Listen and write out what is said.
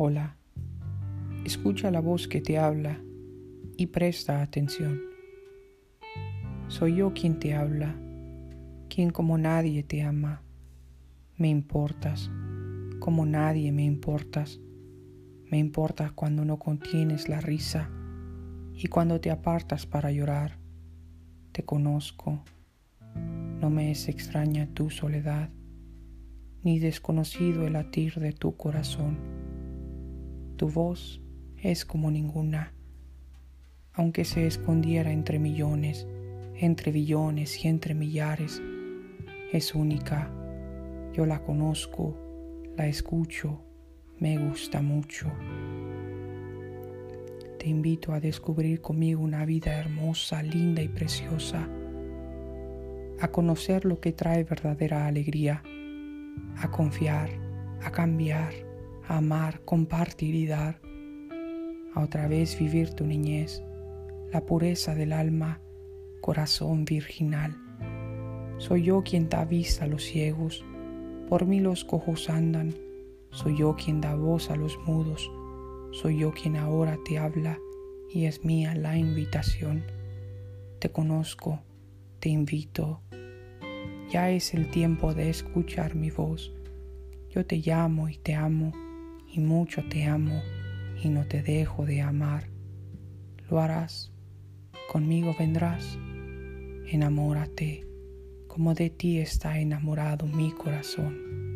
Hola, escucha la voz que te habla y presta atención. Soy yo quien te habla, quien como nadie te ama. Me importas, como nadie me importas. Me importas cuando no contienes la risa y cuando te apartas para llorar. Te conozco, no me es extraña tu soledad, ni desconocido el latir de tu corazón. Tu voz es como ninguna, aunque se escondiera entre millones, entre billones y entre millares, es única. Yo la conozco, la escucho, me gusta mucho. Te invito a descubrir conmigo una vida hermosa, linda y preciosa, a conocer lo que trae verdadera alegría, a confiar, a cambiar, amar, compartir y dar, a otra vez vivir tu niñez, la pureza del alma, corazón virginal. Soy yo quien da vista a los ciegos, por mí los cojos andan, soy yo quien da voz a los mudos, soy yo quien ahora te habla y es mía la invitación. Te conozco, te invito. Ya es el tiempo de escuchar mi voz. Yo te llamo y te amo y mucho te amo y no te dejo de amar. Lo harás, conmigo vendrás. Enamórate, como de ti está enamorado mi corazón.